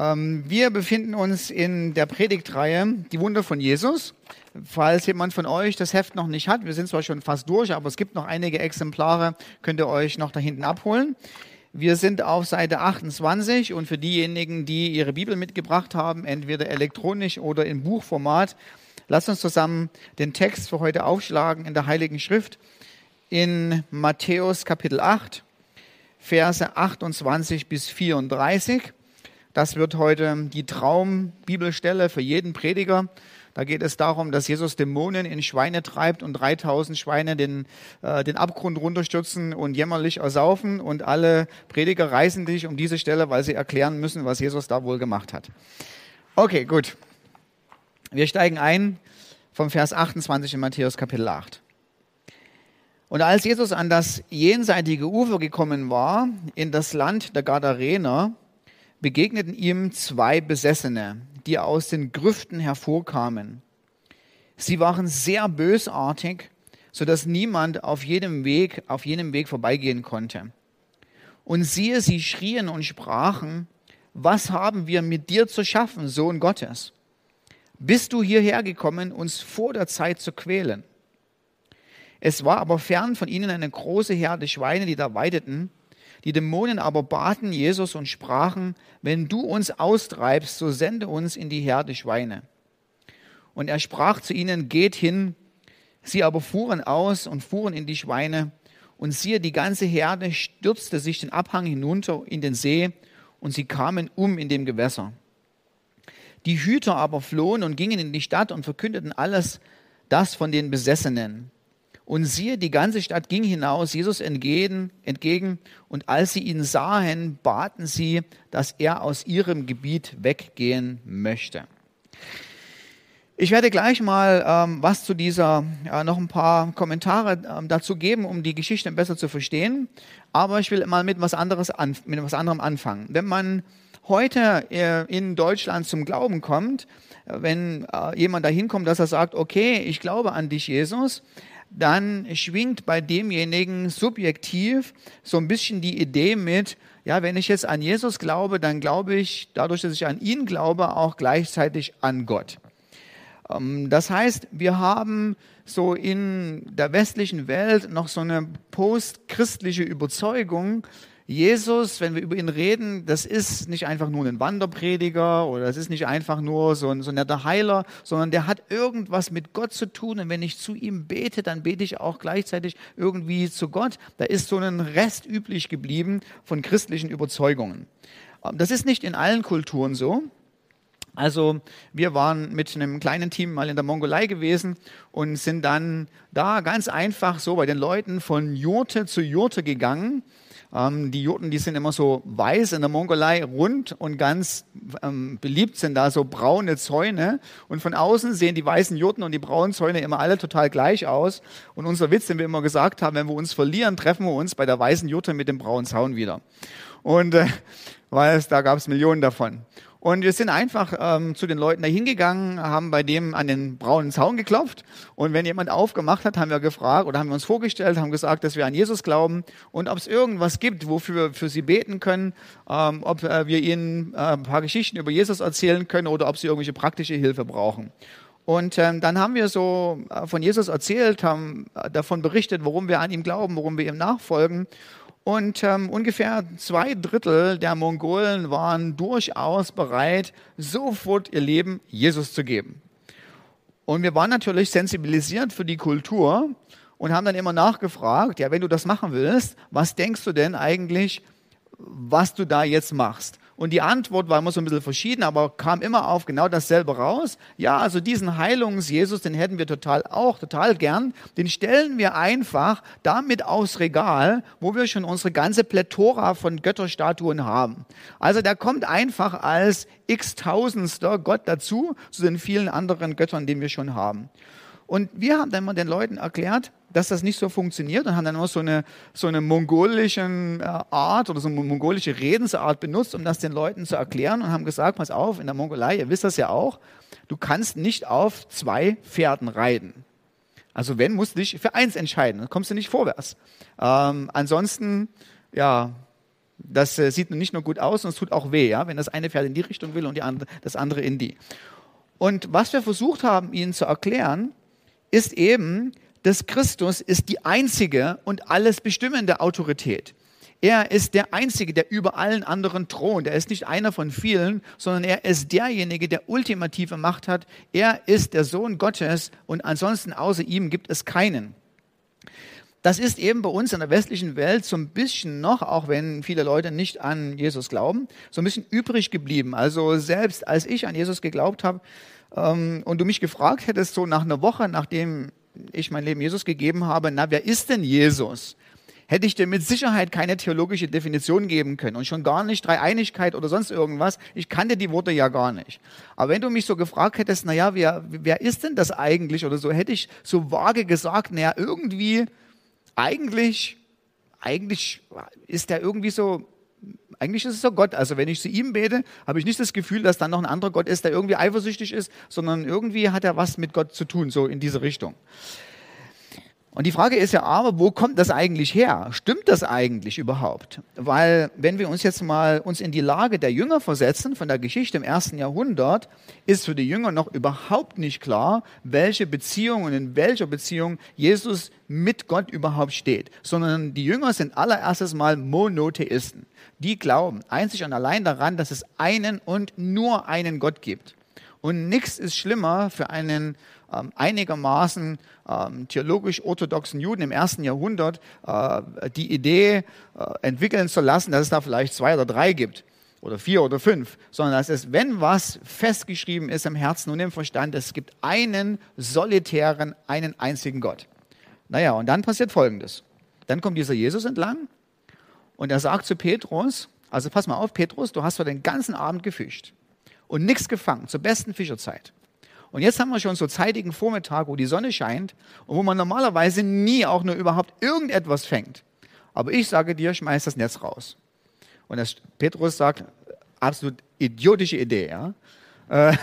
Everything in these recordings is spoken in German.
Wir befinden uns in der Predigtreihe Die Wunder von Jesus. Falls jemand von euch das Heft noch nicht hat, wir sind zwar schon fast durch, aber es gibt noch einige Exemplare, könnt ihr euch noch da hinten abholen. Wir sind auf Seite 28 und für diejenigen, die ihre Bibel mitgebracht haben, entweder elektronisch oder in Buchformat, lasst uns zusammen den Text für heute aufschlagen in der Heiligen Schrift in Matthäus Kapitel 8, Verse 28 bis 34. Das wird heute die Traumbibelstelle für jeden Prediger. Da geht es darum, dass Jesus Dämonen in Schweine treibt und 3000 Schweine den, äh, den Abgrund runterstürzen und jämmerlich ersaufen. Und alle Prediger reisen sich um diese Stelle, weil sie erklären müssen, was Jesus da wohl gemacht hat. Okay, gut. Wir steigen ein vom Vers 28 in Matthäus Kapitel 8. Und als Jesus an das jenseitige Ufer gekommen war, in das Land der Gadarener, begegneten ihm zwei Besessene, die aus den Grüften hervorkamen. Sie waren sehr bösartig, so dass niemand auf jedem Weg, auf jenem Weg vorbeigehen konnte. Und siehe, sie schrien und sprachen, was haben wir mit dir zu schaffen, Sohn Gottes? Bist du hierher gekommen, uns vor der Zeit zu quälen? Es war aber fern von ihnen eine große Herde Schweine, die da weideten. Die Dämonen aber baten Jesus und sprachen, wenn du uns austreibst, so sende uns in die Herde Schweine. Und er sprach zu ihnen, geht hin. Sie aber fuhren aus und fuhren in die Schweine. Und siehe, die ganze Herde stürzte sich den Abhang hinunter in den See, und sie kamen um in dem Gewässer. Die Hüter aber flohen und gingen in die Stadt und verkündeten alles das von den Besessenen. Und siehe, die ganze Stadt ging hinaus Jesus entgegen, entgegen, und als sie ihn sahen, baten sie, dass er aus ihrem Gebiet weggehen möchte. Ich werde gleich mal ähm, was zu dieser, äh, noch ein paar Kommentare ähm, dazu geben, um die Geschichte besser zu verstehen. Aber ich will mal mit was anderes an, mit was anderem anfangen. Wenn man heute äh, in Deutschland zum Glauben kommt, äh, wenn äh, jemand dahin kommt, dass er sagt, okay, ich glaube an dich, Jesus, dann schwingt bei demjenigen subjektiv so ein bisschen die Idee mit, ja, wenn ich jetzt an Jesus glaube, dann glaube ich, dadurch, dass ich an ihn glaube, auch gleichzeitig an Gott. Ähm, das heißt, wir haben so in der westlichen Welt noch so eine postchristliche Überzeugung, Jesus, wenn wir über ihn reden, das ist nicht einfach nur ein Wanderprediger oder es ist nicht einfach nur so ein, so ein netter Heiler, sondern der hat irgendwas mit Gott zu tun. Und wenn ich zu ihm bete, dann bete ich auch gleichzeitig irgendwie zu Gott. Da ist so ein Rest üblich geblieben von christlichen Überzeugungen. Das ist nicht in allen Kulturen so. Also wir waren mit einem kleinen Team mal in der Mongolei gewesen und sind dann da ganz einfach so bei den Leuten von Jurte zu Jurte gegangen ähm, die Jurten, die sind immer so weiß in der Mongolei, rund und ganz ähm, beliebt sind da so braune Zäune. Und von außen sehen die weißen Jurten und die braunen Zäune immer alle total gleich aus. Und unser Witz, den wir immer gesagt haben, wenn wir uns verlieren, treffen wir uns bei der weißen Jurte mit dem braunen Zaun wieder. Und äh, weil es, da gab es Millionen davon. Und wir sind einfach ähm, zu den Leuten da hingegangen, haben bei dem an den braunen Zaun geklopft. Und wenn jemand aufgemacht hat, haben wir gefragt oder haben wir uns vorgestellt, haben gesagt, dass wir an Jesus glauben und ob es irgendwas gibt, wofür wir für sie beten können, ähm, ob äh, wir ihnen äh, ein paar Geschichten über Jesus erzählen können oder ob sie irgendwelche praktische Hilfe brauchen. Und ähm, dann haben wir so äh, von Jesus erzählt, haben äh, davon berichtet, warum wir an ihm glauben, warum wir ihm nachfolgen. Und ähm, ungefähr zwei Drittel der Mongolen waren durchaus bereit, sofort ihr Leben Jesus zu geben. Und wir waren natürlich sensibilisiert für die Kultur und haben dann immer nachgefragt, ja, wenn du das machen willst, was denkst du denn eigentlich, was du da jetzt machst? Und die Antwort war immer so ein bisschen verschieden, aber kam immer auf genau dasselbe raus. Ja, also diesen Heilungs-Jesus, den hätten wir total auch, total gern. Den stellen wir einfach damit aufs Regal, wo wir schon unsere ganze Plethora von Götterstatuen haben. Also der kommt einfach als x-tausendster Gott dazu, zu den vielen anderen Göttern, die wir schon haben. Und wir haben dann mal den Leuten erklärt, dass das nicht so funktioniert und haben dann immer so eine, so eine mongolische äh, Art oder so eine mongolische Redensart benutzt, um das den Leuten zu erklären und haben gesagt, pass auf, in der Mongolei, ihr wisst das ja auch, du kannst nicht auf zwei Pferden reiten. Also wenn, musst du dich für eins entscheiden, dann kommst du nicht vorwärts. Ähm, ansonsten, ja, das äh, sieht nicht nur gut aus, sondern es tut auch weh, ja, wenn das eine Pferd in die Richtung will und die andere, das andere in die. Und was wir versucht haben, ihnen zu erklären, ist eben, dass Christus ist die einzige und alles bestimmende Autorität. Er ist der Einzige, der über allen anderen thront. Er ist nicht einer von vielen, sondern er ist derjenige, der ultimative Macht hat. Er ist der Sohn Gottes und ansonsten außer ihm gibt es keinen. Das ist eben bei uns in der westlichen Welt so ein bisschen noch, auch wenn viele Leute nicht an Jesus glauben, so ein bisschen übrig geblieben. Also selbst als ich an Jesus geglaubt habe ähm, und du mich gefragt hättest, so nach einer Woche, nachdem ich mein Leben Jesus gegeben habe, na, wer ist denn Jesus? hätte ich dir mit Sicherheit keine theologische Definition geben können und schon gar nicht Dreieinigkeit oder sonst irgendwas. Ich kannte die Worte ja gar nicht. Aber wenn du mich so gefragt hättest, naja, wer, wer ist denn das eigentlich oder so, hätte ich so vage gesagt, naja, irgendwie, eigentlich, eigentlich ist der irgendwie so, eigentlich ist es so Gott. Also wenn ich zu ihm bete, habe ich nicht das Gefühl, dass dann noch ein anderer Gott ist, der irgendwie eifersüchtig ist, sondern irgendwie hat er was mit Gott zu tun, so in diese Richtung. Und die Frage ist ja aber, wo kommt das eigentlich her? Stimmt das eigentlich überhaupt? Weil wenn wir uns jetzt mal uns in die Lage der Jünger versetzen von der Geschichte im ersten Jahrhundert, ist für die Jünger noch überhaupt nicht klar, welche Beziehung und in welcher Beziehung Jesus mit Gott überhaupt steht, sondern die Jünger sind allererstes mal Monotheisten. Die glauben einzig und allein daran, dass es einen und nur einen Gott gibt. Und nichts ist schlimmer für einen einigermaßen ähm, theologisch orthodoxen Juden im ersten Jahrhundert äh, die Idee äh, entwickeln zu lassen, dass es da vielleicht zwei oder drei gibt oder vier oder fünf, sondern dass es, wenn was festgeschrieben ist im Herzen und im Verstand, es gibt einen solitären, einen einzigen Gott. Naja, und dann passiert Folgendes. Dann kommt dieser Jesus entlang und er sagt zu Petrus, also pass mal auf, Petrus, du hast für den ganzen Abend gefischt und nichts gefangen, zur besten Fischerzeit. Und jetzt haben wir schon so zeitigen Vormittag, wo die Sonne scheint und wo man normalerweise nie auch nur überhaupt irgendetwas fängt. Aber ich sage dir, schmeiß das Netz raus. Und das Petrus sagt, absolut idiotische Idee, ja. Äh,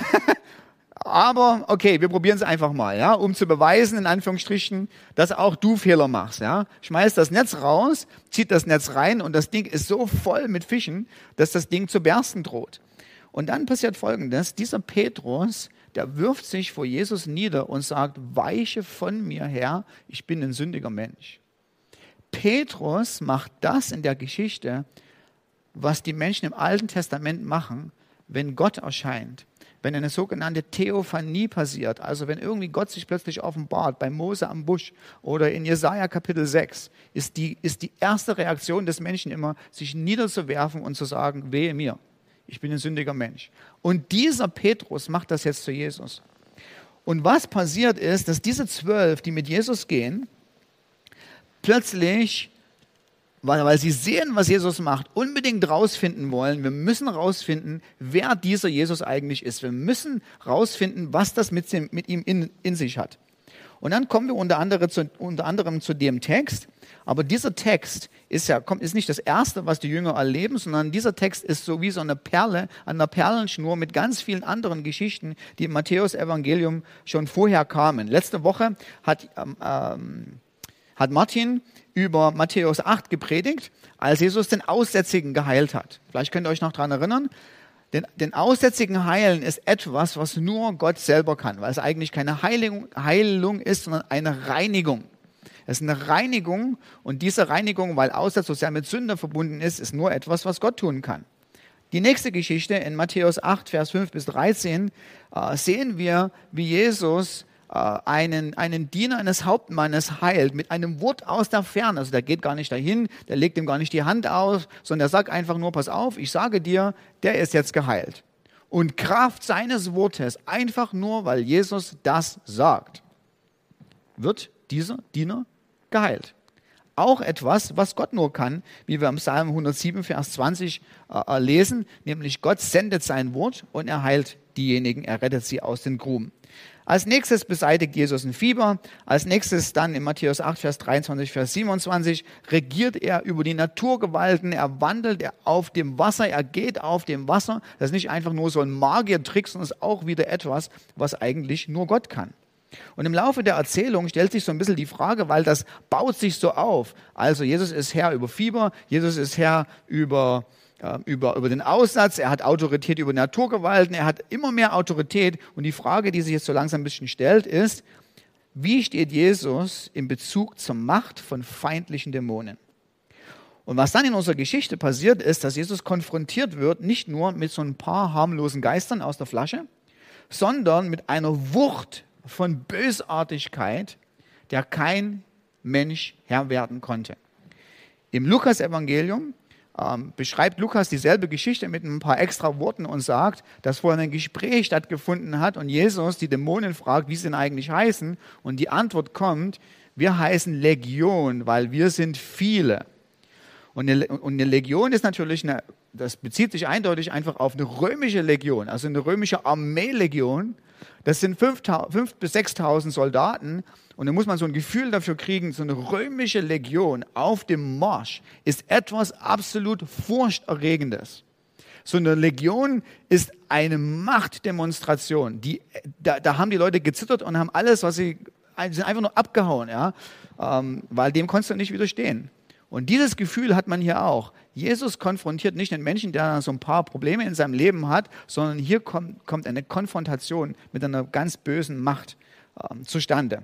aber okay, wir probieren es einfach mal, ja, um zu beweisen, in Anführungsstrichen, dass auch du Fehler machst, ja. Schmeiß das Netz raus, zieht das Netz rein und das Ding ist so voll mit Fischen, dass das Ding zu bersten droht. Und dann passiert Folgendes, dieser Petrus, der wirft sich vor Jesus nieder und sagt, weiche von mir her, ich bin ein sündiger Mensch. Petrus macht das in der Geschichte, was die Menschen im Alten Testament machen, wenn Gott erscheint, wenn eine sogenannte Theophanie passiert, also wenn irgendwie Gott sich plötzlich offenbart, bei Mose am Busch oder in Jesaja Kapitel 6, ist die, ist die erste Reaktion des Menschen immer, sich niederzuwerfen und zu sagen, wehe mir. Ich bin ein sündiger Mensch. Und dieser Petrus macht das jetzt zu Jesus. Und was passiert ist, dass diese zwölf, die mit Jesus gehen, plötzlich, weil, weil sie sehen, was Jesus macht, unbedingt rausfinden wollen. Wir müssen rausfinden, wer dieser Jesus eigentlich ist. Wir müssen rausfinden, was das mit, mit ihm in, in sich hat. Und dann kommen wir unter anderem, zu, unter anderem zu dem Text. Aber dieser Text ist ja kommt, ist nicht das erste, was die Jünger erleben, sondern dieser Text ist so wie so eine Perle an einer Perlenschnur mit ganz vielen anderen Geschichten, die im Matthäus-Evangelium schon vorher kamen. Letzte Woche hat, ähm, ähm hat Martin über Matthäus 8 gepredigt, als Jesus den Aussätzigen geheilt hat. Vielleicht könnt ihr euch noch daran erinnern. Den, den Aussätzigen heilen ist etwas, was nur Gott selber kann, weil es eigentlich keine Heilung, Heilung ist, sondern eine Reinigung. Es ist eine Reinigung und diese Reinigung, weil Aussatz so sehr mit Sünde verbunden ist, ist nur etwas, was Gott tun kann. Die nächste Geschichte in Matthäus 8, Vers 5 bis 13 äh, sehen wir, wie Jesus äh, einen, einen Diener eines Hauptmannes heilt mit einem Wort aus der Ferne. Also der geht gar nicht dahin, der legt ihm gar nicht die Hand aus, sondern der sagt einfach nur, pass auf, ich sage dir, der ist jetzt geheilt. Und Kraft seines Wortes, einfach nur, weil Jesus das sagt, wird dieser Diener geheilt. auch etwas, was Gott nur kann, wie wir im Psalm 107, Vers 20 äh, lesen, nämlich Gott sendet sein Wort und er heilt diejenigen, er rettet sie aus den Gruben. Als nächstes beseitigt Jesus ein Fieber. Als nächstes dann in Matthäus 8, Vers 23, Vers 27 regiert er über die Naturgewalten. Er wandelt auf dem Wasser. Er geht auf dem Wasser. Das ist nicht einfach nur so ein Magiertrick, sondern ist auch wieder etwas, was eigentlich nur Gott kann. Und im Laufe der Erzählung stellt sich so ein bisschen die Frage, weil das baut sich so auf. Also Jesus ist Herr über Fieber, Jesus ist Herr über ähm, über, über den Aussatz, er hat Autorität über Naturgewalten, er hat immer mehr Autorität. Und die Frage, die sich jetzt so langsam ein bisschen stellt, ist, wie steht Jesus in Bezug zur Macht von feindlichen Dämonen? Und was dann in unserer Geschichte passiert ist, dass Jesus konfrontiert wird, nicht nur mit so ein paar harmlosen Geistern aus der Flasche, sondern mit einer Wucht von Bösartigkeit, der kein Mensch Herr werden konnte. Im Lukas-Evangelium ähm, beschreibt Lukas dieselbe Geschichte mit ein paar extra Worten und sagt, dass vorher ein Gespräch stattgefunden hat und Jesus die Dämonen fragt, wie sie denn eigentlich heißen. Und die Antwort kommt, wir heißen Legion, weil wir sind viele. Und eine, und eine Legion ist natürlich, eine, das bezieht sich eindeutig einfach auf eine römische Legion, also eine römische Armeelegion. Das sind 5.000 bis 6.000 Soldaten und da muss man so ein Gefühl dafür kriegen, so eine römische Legion auf dem Marsch ist etwas absolut Furchterregendes. So eine Legion ist eine Machtdemonstration. Die, da, da haben die Leute gezittert und haben alles, was sie, sind einfach nur abgehauen, ja, ähm, weil dem konntest du nicht widerstehen. Und dieses Gefühl hat man hier auch. Jesus konfrontiert nicht einen Menschen, der so ein paar Probleme in seinem Leben hat, sondern hier kommt, kommt eine Konfrontation mit einer ganz bösen Macht ähm, zustande.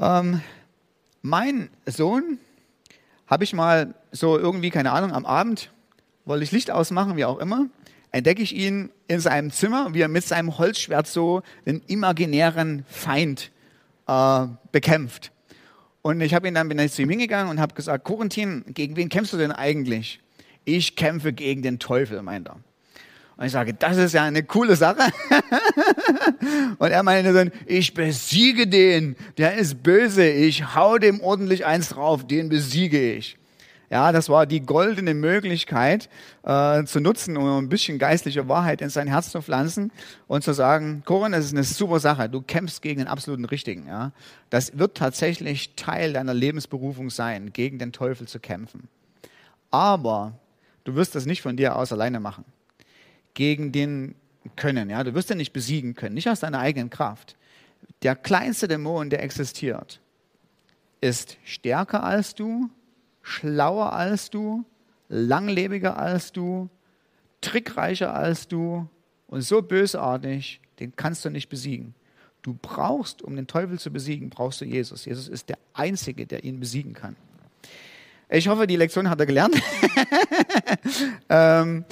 Ähm, mein Sohn habe ich mal so irgendwie, keine Ahnung, am Abend wollte ich Licht ausmachen, wie auch immer, entdecke ich ihn in seinem Zimmer, wie er mit seinem Holzschwert so den imaginären Feind äh, bekämpft. Und ich habe ihn dann bin ich zu ihm hingegangen und habe gesagt, Corentin, gegen wen kämpfst du denn eigentlich? Ich kämpfe gegen den Teufel, meint er. Und ich sage, das ist ja eine coole Sache. und er meinte dann, ich besiege den, der ist böse, ich hau dem ordentlich eins drauf, den besiege ich. Ja, das war die goldene Möglichkeit äh, zu nutzen, um ein bisschen geistliche Wahrheit in sein Herz zu pflanzen und zu sagen, Koran, das ist eine super Sache, du kämpfst gegen den absoluten Richtigen. Ja? Das wird tatsächlich Teil deiner Lebensberufung sein, gegen den Teufel zu kämpfen. Aber du wirst das nicht von dir aus alleine machen gegen den können. Ja? Du wirst ihn nicht besiegen können, nicht aus deiner eigenen Kraft. Der kleinste Dämon, der existiert, ist stärker als du, schlauer als du, langlebiger als du, trickreicher als du und so bösartig, den kannst du nicht besiegen. Du brauchst, um den Teufel zu besiegen, brauchst du Jesus. Jesus ist der Einzige, der ihn besiegen kann. Ich hoffe, die Lektion hat er gelernt. ähm,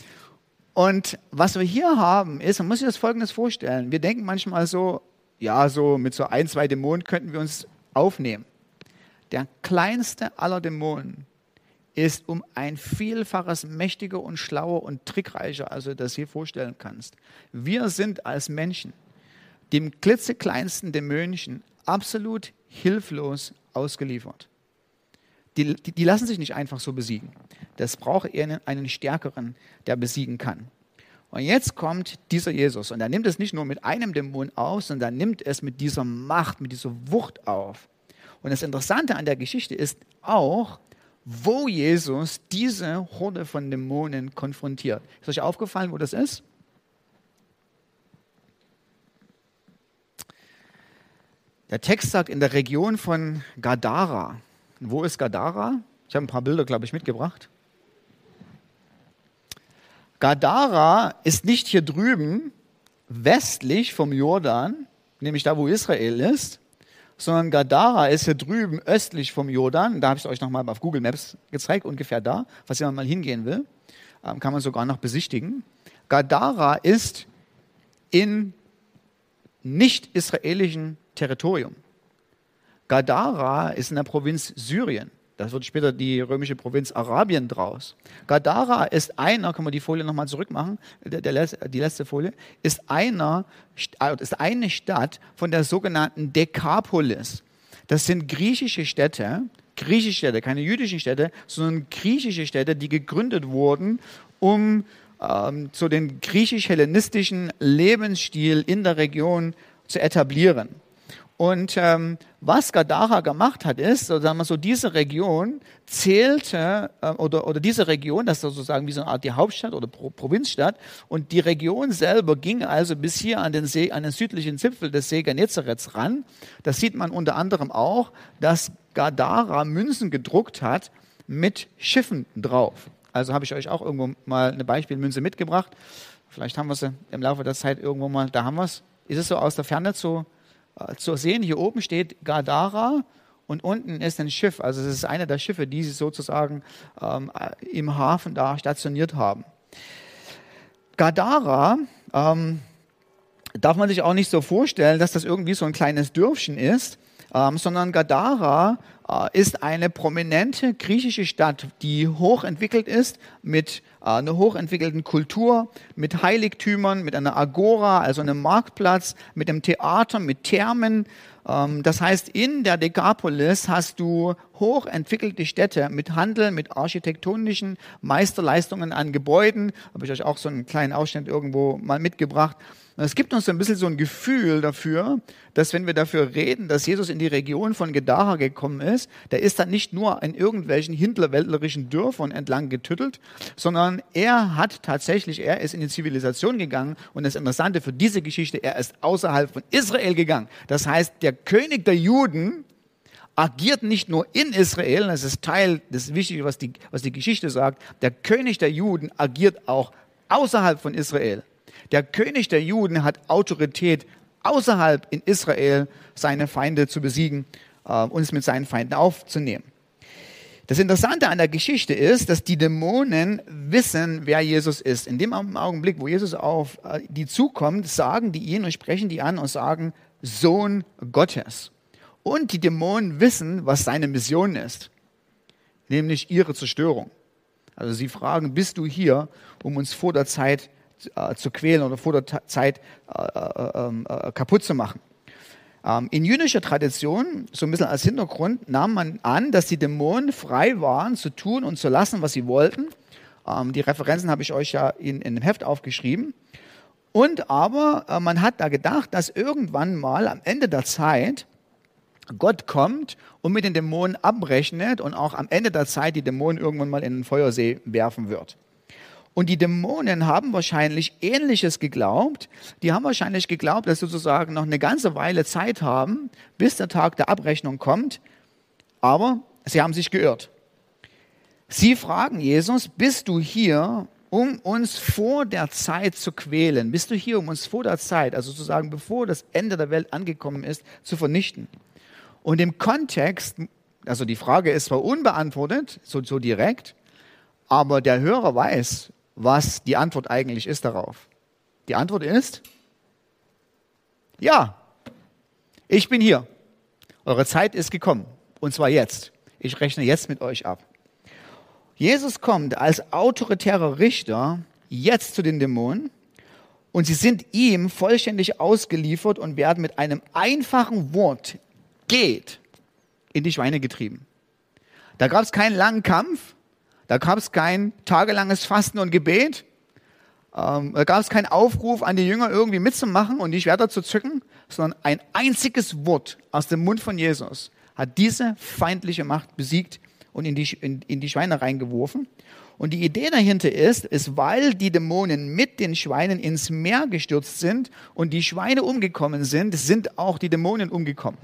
und was wir hier haben, ist, man muss sich das Folgendes vorstellen. Wir denken manchmal so, ja, so mit so ein, zwei Dämonen könnten wir uns aufnehmen. Der kleinste aller Dämonen ist um ein Vielfaches mächtiger und schlauer und trickreicher, als du das hier vorstellen kannst. Wir sind als Menschen dem klitzekleinsten Dämonchen absolut hilflos ausgeliefert. Die, die, die, lassen sich nicht einfach so besiegen. Das braucht einen, einen stärkeren, der besiegen kann. Und jetzt kommt dieser Jesus und er nimmt es nicht nur mit einem Dämon auf, sondern er nimmt es mit dieser Macht, mit dieser Wucht auf. Und das Interessante an der Geschichte ist auch, wo Jesus diese Horde von Dämonen konfrontiert. Ist euch aufgefallen, wo das ist? Der Text sagt in der Region von Gadara. Wo ist Gadara? Ich habe ein paar Bilder, glaube ich, mitgebracht. Gadara ist nicht hier drüben westlich vom Jordan, nämlich da, wo Israel ist, sondern Gadara ist hier drüben östlich vom Jordan. Da habe ich es euch nochmal auf Google Maps gezeigt, ungefähr da. Falls jemand mal hingehen will, ähm, kann man sogar noch besichtigen. Gadara ist in nicht-israelischen Territorium. Gadara ist in der Provinz Syrien. Das wird später die römische Provinz Arabien draus. Gadara ist einer, kann man die Folie nochmal zurückmachen, der, der, die letzte Folie, ist, einer, äh, ist eine Stadt von der sogenannten Dekapolis. Das sind griechische Städte, griechische Städte, keine jüdischen Städte, sondern griechische Städte, die gegründet wurden, um ähm, so den griechisch-hellenistischen Lebensstil in der Region zu etablieren. Und ähm, was Gadara gemacht hat, ist, so sagen wir so, diese Region zählte, äh, oder, oder diese Region, das ist sozusagen wie so eine Art die Hauptstadt oder Pro Provinzstadt, und die Region selber ging also bis hier an den, See, an den südlichen Zipfel des See Genezareth ran. Das sieht man unter anderem auch, dass Gadara Münzen gedruckt hat mit Schiffen drauf. Also habe ich euch auch irgendwo mal eine Beispielmünze mitgebracht. Vielleicht haben wir sie im Laufe der Zeit irgendwo mal, da haben wir es. Ist es so aus der Ferne zu zu sehen. Hier oben steht Gadara und unten ist ein Schiff. Also es ist eine der Schiffe, die sie sozusagen ähm, im Hafen da stationiert haben. Gadara ähm, darf man sich auch nicht so vorstellen, dass das irgendwie so ein kleines Dörfchen ist, ähm, sondern Gadara äh, ist eine prominente griechische Stadt, die hochentwickelt ist mit äh, einer hochentwickelten Kultur, mit Heiligtümern, mit einer Agora, also einem Marktplatz, mit einem Theater, mit Thermen. Ähm, das heißt, in der Dekapolis hast du hochentwickelte Städte mit Handel, mit architektonischen Meisterleistungen an Gebäuden. Habe ich euch auch so einen kleinen Ausschnitt irgendwo mal mitgebracht. Es gibt uns ein bisschen so ein Gefühl dafür, dass wenn wir dafür reden, dass Jesus in die Region von Gedara gekommen ist, der ist dann nicht nur in irgendwelchen hinterwäldlerischen Dörfern entlang getüttelt, sondern er hat tatsächlich, er ist in die Zivilisation gegangen und das Interessante für diese Geschichte, er ist außerhalb von Israel gegangen. Das heißt, der König der Juden agiert nicht nur in Israel, das ist Teil, das ist wichtig, was die, was die Geschichte sagt, der König der Juden agiert auch außerhalb von Israel. Der König der Juden hat Autorität außerhalb in Israel, seine Feinde zu besiegen äh, und es mit seinen Feinden aufzunehmen. Das Interessante an der Geschichte ist, dass die Dämonen wissen, wer Jesus ist. In dem Augenblick, wo Jesus auf äh, die zukommt, sagen die ihn und sprechen die an und sagen, Sohn Gottes. Und die Dämonen wissen, was seine Mission ist, nämlich ihre Zerstörung. Also sie fragen, bist du hier, um uns vor der Zeit äh, zu quälen oder vor der Zeit äh, äh, ähm, äh, kaputt zu machen. Ähm, in jüdischer Tradition, so ein bisschen als Hintergrund, nahm man an, dass die Dämonen frei waren, zu tun und zu lassen, was sie wollten. Ähm, die Referenzen habe ich euch ja in, in dem Heft aufgeschrieben. Und aber äh, man hat da gedacht, dass irgendwann mal am Ende der Zeit Gott kommt und mit den Dämonen abrechnet und auch am Ende der Zeit die Dämonen irgendwann mal in den Feuersee werfen wird. Und die Dämonen haben wahrscheinlich Ähnliches geglaubt. Die haben wahrscheinlich geglaubt, dass sie sozusagen noch eine ganze Weile Zeit haben, bis der Tag der Abrechnung kommt. Aber sie haben sich geirrt. Sie fragen Jesus, bist du hier, um uns vor der Zeit zu quälen? Bist du hier, um uns vor der Zeit, also sozusagen bevor das Ende der Welt angekommen ist, zu vernichten? Und im Kontext, also die Frage ist zwar unbeantwortet, so, so direkt, aber der Hörer weiß, was die Antwort eigentlich ist darauf. Die Antwort ist, ja, ich bin hier. Eure Zeit ist gekommen. Und zwar jetzt. Ich rechne jetzt mit euch ab. Jesus kommt als autoritärer Richter jetzt zu den Dämonen und sie sind ihm vollständig ausgeliefert und werden mit einem einfachen Wort, geht, in die Schweine getrieben. Da gab es keinen langen Kampf, da gab es kein tagelanges Fasten und Gebet. Ähm, da gab es keinen Aufruf an die Jünger, irgendwie mitzumachen und die Schwerter zu zücken, sondern ein einziges Wort aus dem Mund von Jesus hat diese feindliche Macht besiegt und in die, in, in die Schweine reingeworfen. Und die Idee dahinter ist, ist, weil die Dämonen mit den Schweinen ins Meer gestürzt sind und die Schweine umgekommen sind, sind auch die Dämonen umgekommen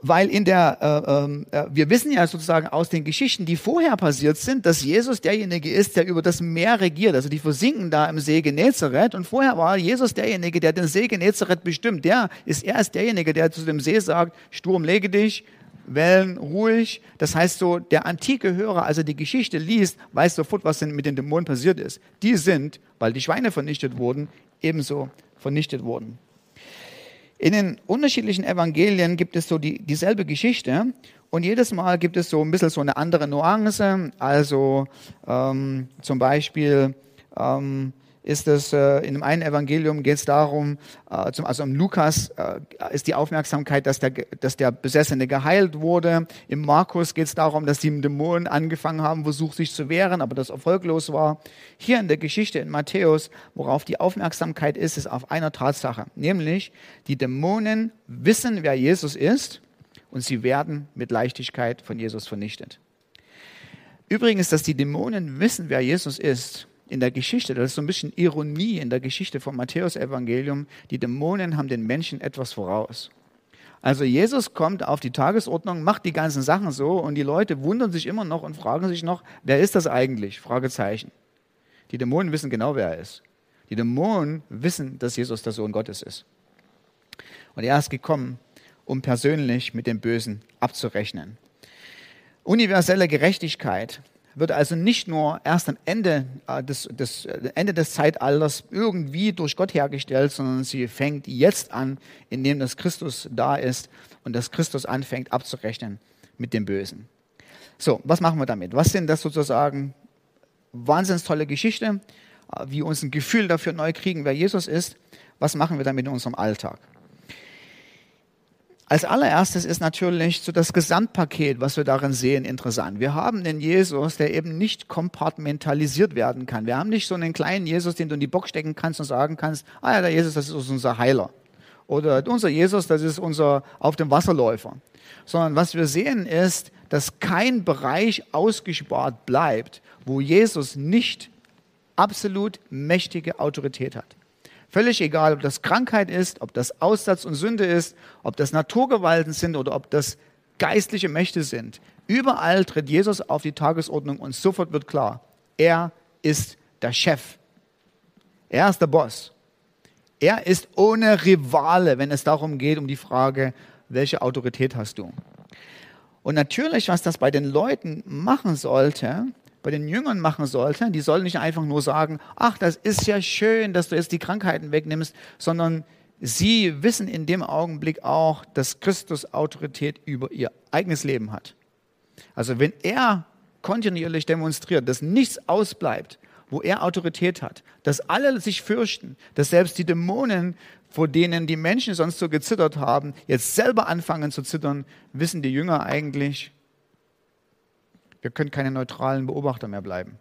weil in der, äh, ähm, äh, wir wissen ja sozusagen aus den Geschichten, die vorher passiert sind, dass Jesus derjenige ist, der über das Meer regiert. Also die versinken da im See Genezareth und vorher war Jesus derjenige, der den See Genezareth bestimmt. Der ist, er ist derjenige, der zu dem See sagt, Sturm lege dich, Wellen ruhig. Das heißt so, der antike Hörer, also die Geschichte liest, weiß sofort, was denn mit den Dämonen passiert ist. Die sind, weil die Schweine vernichtet wurden, ebenso vernichtet worden. In den unterschiedlichen Evangelien gibt es so die, dieselbe Geschichte und jedes Mal gibt es so ein bisschen so eine andere Nuance. Also ähm, zum Beispiel ähm, ist es äh, in dem einen Evangelium geht es darum, äh, zum, also im Lukas äh, ist die Aufmerksamkeit, dass der, dass der Besessene geheilt wurde. Im Markus geht es darum, dass die Dämonen angefangen haben, versucht sich zu wehren, aber das erfolglos war. Hier in der Geschichte in Matthäus, worauf die Aufmerksamkeit ist, ist auf einer Tatsache, nämlich die Dämonen wissen, wer Jesus ist und sie werden mit Leichtigkeit von Jesus vernichtet. Übrigens, dass die Dämonen wissen, wer Jesus ist, in der Geschichte, das ist so ein bisschen Ironie in der Geschichte vom Matthäus-Evangelium, die Dämonen haben den Menschen etwas voraus. Also Jesus kommt auf die Tagesordnung, macht die ganzen Sachen so und die Leute wundern sich immer noch und fragen sich noch, wer ist das eigentlich? Fragezeichen. Die Dämonen wissen genau, wer er ist. Die Dämonen wissen, dass Jesus der Sohn Gottes ist. Und er ist gekommen, um persönlich mit dem Bösen abzurechnen. Universelle Gerechtigkeit wird also nicht nur erst am Ende, äh, des, des, äh, Ende des Zeitalters irgendwie durch Gott hergestellt, sondern sie fängt jetzt an, indem das Christus da ist und das Christus anfängt abzurechnen mit dem Bösen. So, was machen wir damit? Was sind das sozusagen? Wahnsinns tolle Geschichte, äh, wie wir uns ein Gefühl dafür neu kriegen, wer Jesus ist. Was machen wir damit in unserem Alltag? Als allererstes ist natürlich so das Gesamtpaket, was wir darin sehen, interessant. Wir haben den Jesus, der eben nicht kompartmentalisiert werden kann. Wir haben nicht so einen kleinen Jesus, den du in die Box stecken kannst und sagen kannst, ah ja, der Jesus, das ist unser Heiler. Oder unser Jesus, das ist unser auf dem Wasserläufer. Sondern was wir sehen ist, dass kein Bereich ausgespart bleibt, wo Jesus nicht absolut mächtige Autorität hat. Völlig egal, ob das Krankheit ist, ob das Aussatz und Sünde ist, ob das Naturgewalten sind oder ob das geistliche Mächte sind. Überall tritt Jesus auf die Tagesordnung und sofort wird klar, er ist der Chef. Er ist der Boss. Er ist ohne Rivale, wenn es darum geht, um die Frage, welche Autorität hast du? Und natürlich, was das bei den Leuten machen sollte, bei den Jüngern machen sollte. Die sollen nicht einfach nur sagen, ach, das ist ja schön, dass du jetzt die Krankheiten wegnimmst, sondern sie wissen in dem Augenblick auch, dass Christus Autorität über ihr eigenes Leben hat. Also wenn er kontinuierlich demonstriert, dass nichts ausbleibt, wo er Autorität hat, dass alle sich fürchten, dass selbst die Dämonen, vor denen die Menschen sonst so gezittert haben, jetzt selber anfangen zu zittern, wissen die Jünger eigentlich, wir können keine neutralen Beobachter mehr bleiben.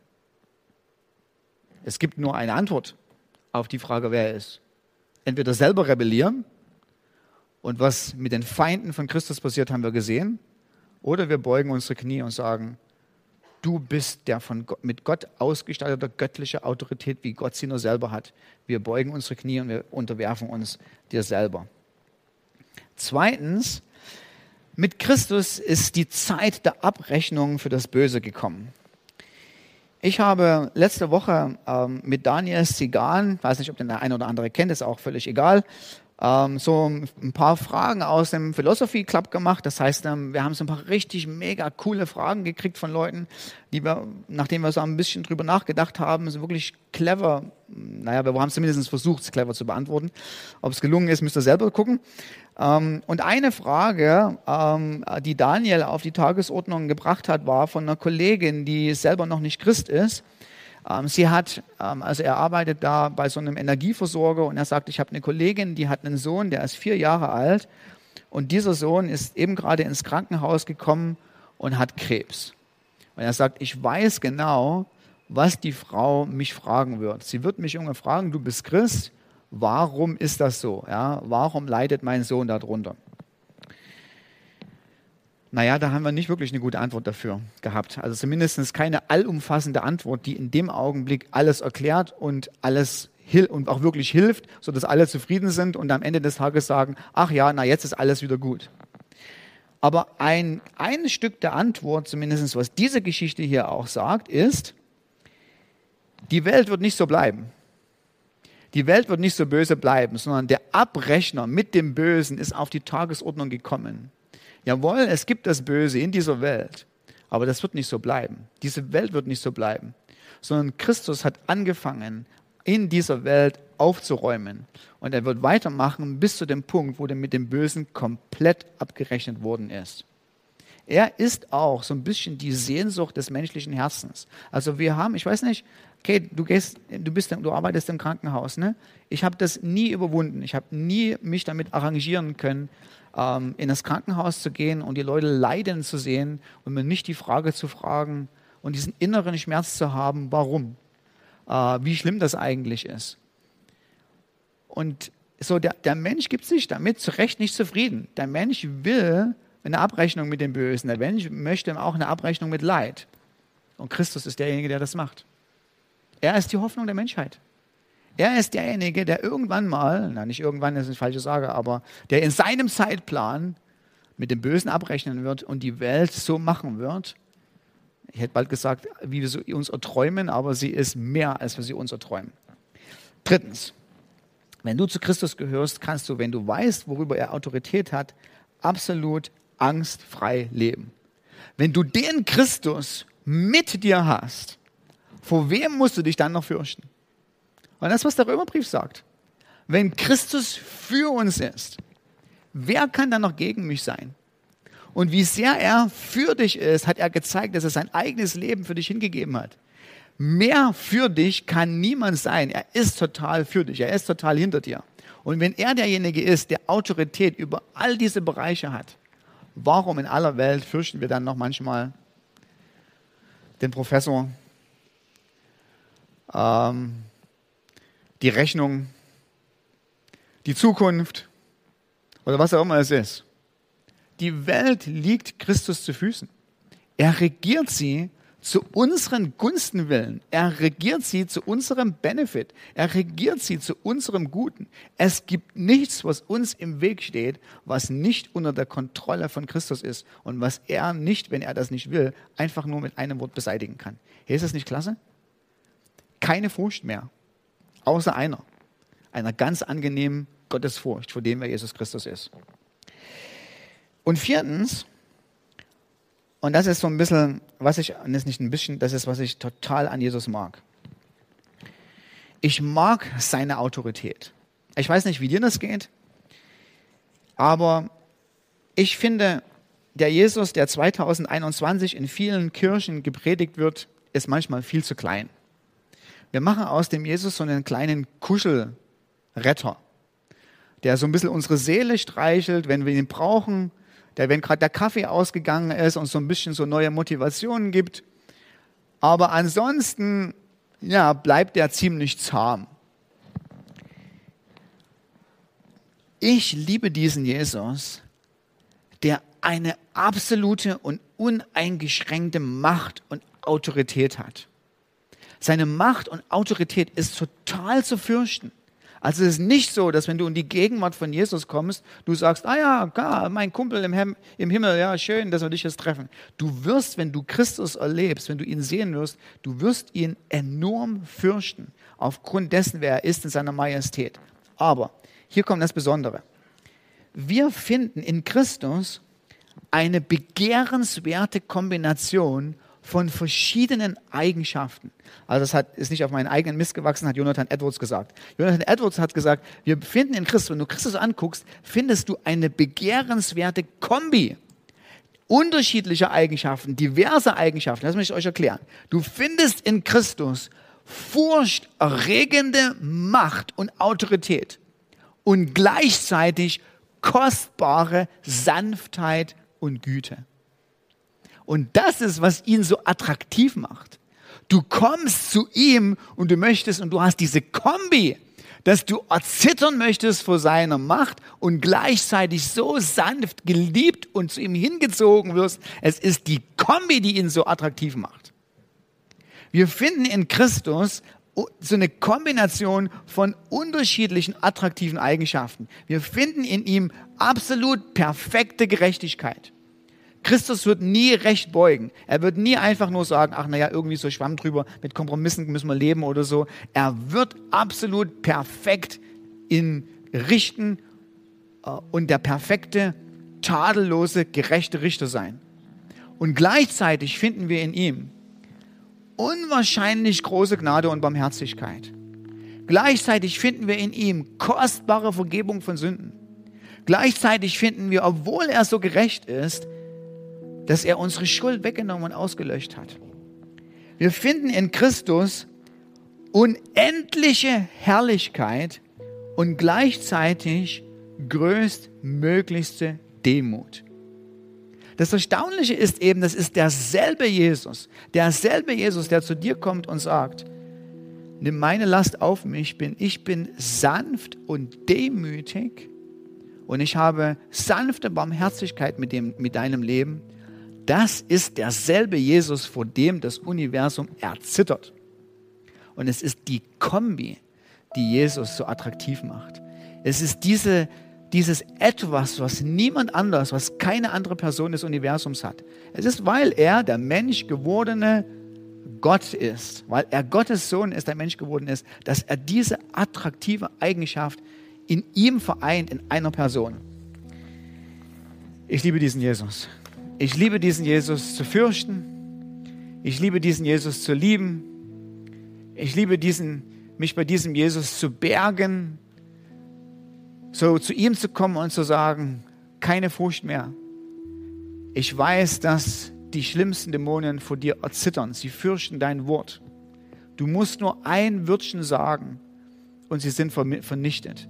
Es gibt nur eine Antwort auf die Frage, wer er ist. Entweder selber rebellieren und was mit den Feinden von Christus passiert, haben wir gesehen, oder wir beugen unsere Knie und sagen, du bist der von Gott, mit Gott ausgestattete göttliche Autorität, wie Gott sie nur selber hat. Wir beugen unsere Knie und wir unterwerfen uns dir selber. Zweitens, mit Christus ist die Zeit der Abrechnung für das Böse gekommen. Ich habe letzte Woche ähm, mit Daniel Sigan, weiß nicht, ob den der eine oder andere kennt, ist auch völlig egal, ähm, so ein paar Fragen aus dem Philosophy Club gemacht. Das heißt, ähm, wir haben so ein paar richtig mega coole Fragen gekriegt von Leuten, die wir, nachdem wir so ein bisschen drüber nachgedacht haben, so wirklich clever, naja, wir haben zumindest versucht, es clever zu beantworten. Ob es gelungen ist, müsst ihr selber gucken. Ähm, und eine Frage, ähm, die Daniel auf die Tagesordnung gebracht hat, war von einer Kollegin, die selber noch nicht Christ ist. Ähm, sie hat, ähm, also er arbeitet da bei so einem Energieversorger und er sagt, ich habe eine Kollegin, die hat einen Sohn, der ist vier Jahre alt und dieser Sohn ist eben gerade ins Krankenhaus gekommen und hat Krebs. Und er sagt, ich weiß genau, was die Frau mich fragen wird. Sie wird mich irgendwann fragen, du bist Christ, warum ist das so? Ja, warum leidet mein Sohn darunter? Naja, da haben wir nicht wirklich eine gute Antwort dafür gehabt. Also zumindest keine allumfassende Antwort, die in dem Augenblick alles erklärt und alles und auch wirklich hilft, sodass alle zufrieden sind und am Ende des Tages sagen, ach ja, na jetzt ist alles wieder gut. Aber ein, ein Stück der Antwort, zumindest was diese Geschichte hier auch sagt, ist, die Welt wird nicht so bleiben. Die Welt wird nicht so böse bleiben, sondern der Abrechner mit dem Bösen ist auf die Tagesordnung gekommen. Jawohl, es gibt das Böse in dieser Welt, aber das wird nicht so bleiben. Diese Welt wird nicht so bleiben, sondern Christus hat angefangen, in dieser Welt aufzuräumen. Und er wird weitermachen bis zu dem Punkt, wo er mit dem Bösen komplett abgerechnet worden ist. Er ist auch so ein bisschen die Sehnsucht des menschlichen Herzens. Also wir haben, ich weiß nicht, okay, du gehst, du bist, du arbeitest im Krankenhaus, ne? Ich habe das nie überwunden. Ich habe nie mich damit arrangieren können, ähm, in das Krankenhaus zu gehen und die Leute leiden zu sehen und mir nicht die Frage zu fragen und diesen inneren Schmerz zu haben, warum, äh, wie schlimm das eigentlich ist. Und so der, der Mensch gibt sich damit zu Recht nicht zufrieden. Der Mensch will eine Abrechnung mit dem Bösen. Der Mensch möchte auch eine Abrechnung mit Leid. Und Christus ist derjenige, der das macht. Er ist die Hoffnung der Menschheit. Er ist derjenige, der irgendwann mal, na nicht irgendwann, das ist eine falsche Sage, aber der in seinem Zeitplan mit dem Bösen abrechnen wird und die Welt so machen wird. Ich hätte bald gesagt, wie wir sie uns erträumen, aber sie ist mehr, als wir sie uns erträumen. Drittens, wenn du zu Christus gehörst, kannst du, wenn du weißt, worüber er Autorität hat, absolut angstfrei leben. Wenn du den Christus mit dir hast, vor wem musst du dich dann noch fürchten? Und das, was der Römerbrief sagt. Wenn Christus für uns ist, wer kann dann noch gegen mich sein? Und wie sehr er für dich ist, hat er gezeigt, dass er sein eigenes Leben für dich hingegeben hat. Mehr für dich kann niemand sein. Er ist total für dich. Er ist total hinter dir. Und wenn er derjenige ist, der Autorität über all diese Bereiche hat, warum in aller Welt fürchten wir dann noch manchmal den Professor, ähm, die Rechnung, die Zukunft oder was auch immer es ist. Die Welt liegt Christus zu Füßen. Er regiert sie zu unseren Gunsten willen. Er regiert sie zu unserem Benefit. Er regiert sie zu unserem Guten. Es gibt nichts, was uns im Weg steht, was nicht unter der Kontrolle von Christus ist und was er nicht, wenn er das nicht will, einfach nur mit einem Wort beseitigen kann. Hier ist das nicht klasse? Keine Furcht mehr. Außer einer. Einer ganz angenehmen Gottesfurcht, vor dem wer Jesus Christus ist. Und viertens, und das ist so ein bisschen, was ich, das ist nicht ein bisschen, das ist, was ich total an Jesus mag. Ich mag seine Autorität. Ich weiß nicht, wie dir das geht, aber ich finde, der Jesus, der 2021 in vielen Kirchen gepredigt wird, ist manchmal viel zu klein. Wir machen aus dem Jesus so einen kleinen Kuschelretter, der so ein bisschen unsere Seele streichelt, wenn wir ihn brauchen, der, wenn gerade der Kaffee ausgegangen ist, uns so ein bisschen so neue Motivationen gibt. Aber ansonsten, ja, bleibt er ziemlich zahm. Ich liebe diesen Jesus, der eine absolute und uneingeschränkte Macht und Autorität hat. Seine Macht und Autorität ist total zu fürchten. Also es ist nicht so, dass wenn du in die Gegenwart von Jesus kommst, du sagst, ah ja, klar, mein Kumpel im, Hem im Himmel, ja, schön, dass wir dich jetzt treffen. Du wirst, wenn du Christus erlebst, wenn du ihn sehen wirst, du wirst ihn enorm fürchten, aufgrund dessen, wer er ist in seiner Majestät. Aber hier kommt das Besondere. Wir finden in Christus eine begehrenswerte Kombination von verschiedenen Eigenschaften. Also das hat, ist nicht auf meinen eigenen Mist gewachsen, hat Jonathan Edwards gesagt. Jonathan Edwards hat gesagt, wir finden in Christus, wenn du Christus anguckst, findest du eine begehrenswerte Kombi unterschiedlicher Eigenschaften, diverse Eigenschaften. Das möchte ich euch erklären. Du findest in Christus furchterregende Macht und Autorität und gleichzeitig kostbare Sanftheit und Güte. Und das ist, was ihn so attraktiv macht. Du kommst zu ihm und du möchtest und du hast diese Kombi, dass du erzittern möchtest vor seiner Macht und gleichzeitig so sanft geliebt und zu ihm hingezogen wirst. Es ist die Kombi, die ihn so attraktiv macht. Wir finden in Christus so eine Kombination von unterschiedlichen attraktiven Eigenschaften. Wir finden in ihm absolut perfekte Gerechtigkeit. Christus wird nie recht beugen. Er wird nie einfach nur sagen, ach naja, irgendwie so Schwamm drüber, mit Kompromissen müssen wir leben oder so. Er wird absolut perfekt in Richten äh, und der perfekte, tadellose, gerechte Richter sein. Und gleichzeitig finden wir in ihm unwahrscheinlich große Gnade und Barmherzigkeit. Gleichzeitig finden wir in ihm kostbare Vergebung von Sünden. Gleichzeitig finden wir, obwohl er so gerecht ist, dass er unsere Schuld weggenommen und ausgelöscht hat. Wir finden in Christus unendliche Herrlichkeit und gleichzeitig größtmöglichste Demut. Das Erstaunliche ist eben, das ist derselbe Jesus, derselbe Jesus, der zu dir kommt und sagt, nimm meine Last auf mich, bin, ich bin sanft und demütig und ich habe sanfte Barmherzigkeit mit, dem, mit deinem Leben. Das ist derselbe Jesus, vor dem das Universum erzittert. Und es ist die Kombi, die Jesus so attraktiv macht. Es ist diese, dieses Etwas, was niemand anders, was keine andere Person des Universums hat. Es ist, weil er der Mensch gewordene Gott ist, weil er Gottes Sohn ist, der Mensch geworden ist, dass er diese attraktive Eigenschaft in ihm vereint, in einer Person. Ich liebe diesen Jesus. Ich liebe diesen Jesus zu fürchten. Ich liebe diesen Jesus zu lieben. Ich liebe diesen, mich bei diesem Jesus zu bergen, so zu ihm zu kommen und zu sagen, keine Furcht mehr. Ich weiß, dass die schlimmsten Dämonen vor dir erzittern. Sie fürchten dein Wort. Du musst nur ein Wörtchen sagen und sie sind vernichtet.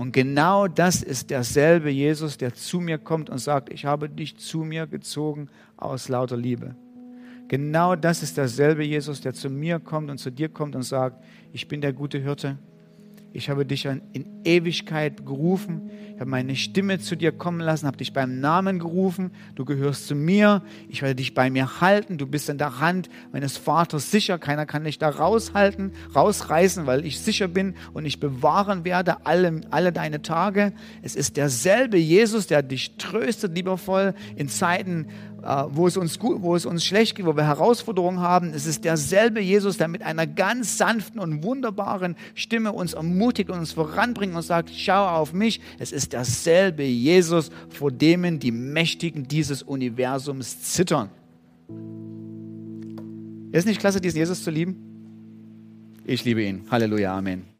Und genau das ist derselbe Jesus, der zu mir kommt und sagt, ich habe dich zu mir gezogen aus lauter Liebe. Genau das ist derselbe Jesus, der zu mir kommt und zu dir kommt und sagt, ich bin der gute Hirte ich habe dich in Ewigkeit gerufen. Ich habe meine Stimme zu dir kommen lassen, habe dich beim Namen gerufen. Du gehörst zu mir. Ich werde dich bei mir halten. Du bist in der Hand meines Vaters sicher. Keiner kann dich da raushalten, rausreißen, weil ich sicher bin und ich bewahren werde alle, alle deine Tage. Es ist derselbe Jesus, der dich tröstet, liebevoll in Zeiten, wo es uns gut, wo es uns schlecht geht, wo wir Herausforderungen haben. Es ist derselbe Jesus, der mit einer ganz sanften und wunderbaren Stimme uns ermutigt und uns voranbringt und sagt, schau auf mich. Es ist derselbe Jesus, vor dem die Mächtigen dieses Universums zittern. Ist nicht klasse, diesen Jesus zu lieben? Ich liebe ihn. Halleluja, Amen.